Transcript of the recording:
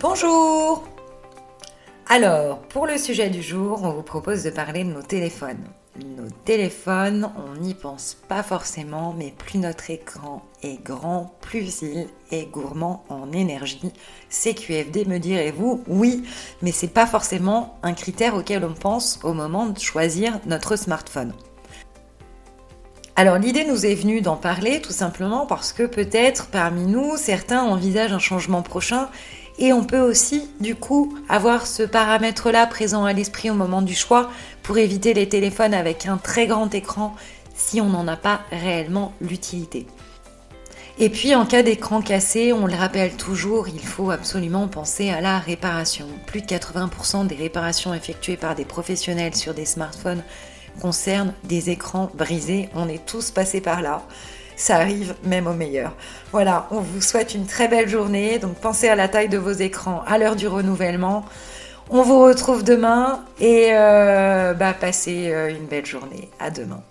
Bonjour Alors, pour le sujet du jour, on vous propose de parler de nos téléphones. Nos téléphones, on n'y pense pas forcément, mais plus notre écran est grand, plus il est gourmand en énergie. CQFD me direz-vous Oui, mais c'est pas forcément un critère auquel on pense au moment de choisir notre smartphone. Alors l'idée nous est venue d'en parler tout simplement parce que peut-être parmi nous, certains envisagent un changement prochain et on peut aussi, du coup, avoir ce paramètre-là présent à l'esprit au moment du choix pour éviter les téléphones avec un très grand écran si on n'en a pas réellement l'utilité. Et puis en cas d'écran cassé, on le rappelle toujours, il faut absolument penser à la réparation. Plus de 80% des réparations effectuées par des professionnels sur des smartphones concernent des écrans brisés. On est tous passés par là ça arrive même au meilleur. Voilà, on vous souhaite une très belle journée, donc pensez à la taille de vos écrans à l'heure du renouvellement. On vous retrouve demain et euh, bah, passez euh, une belle journée. À demain.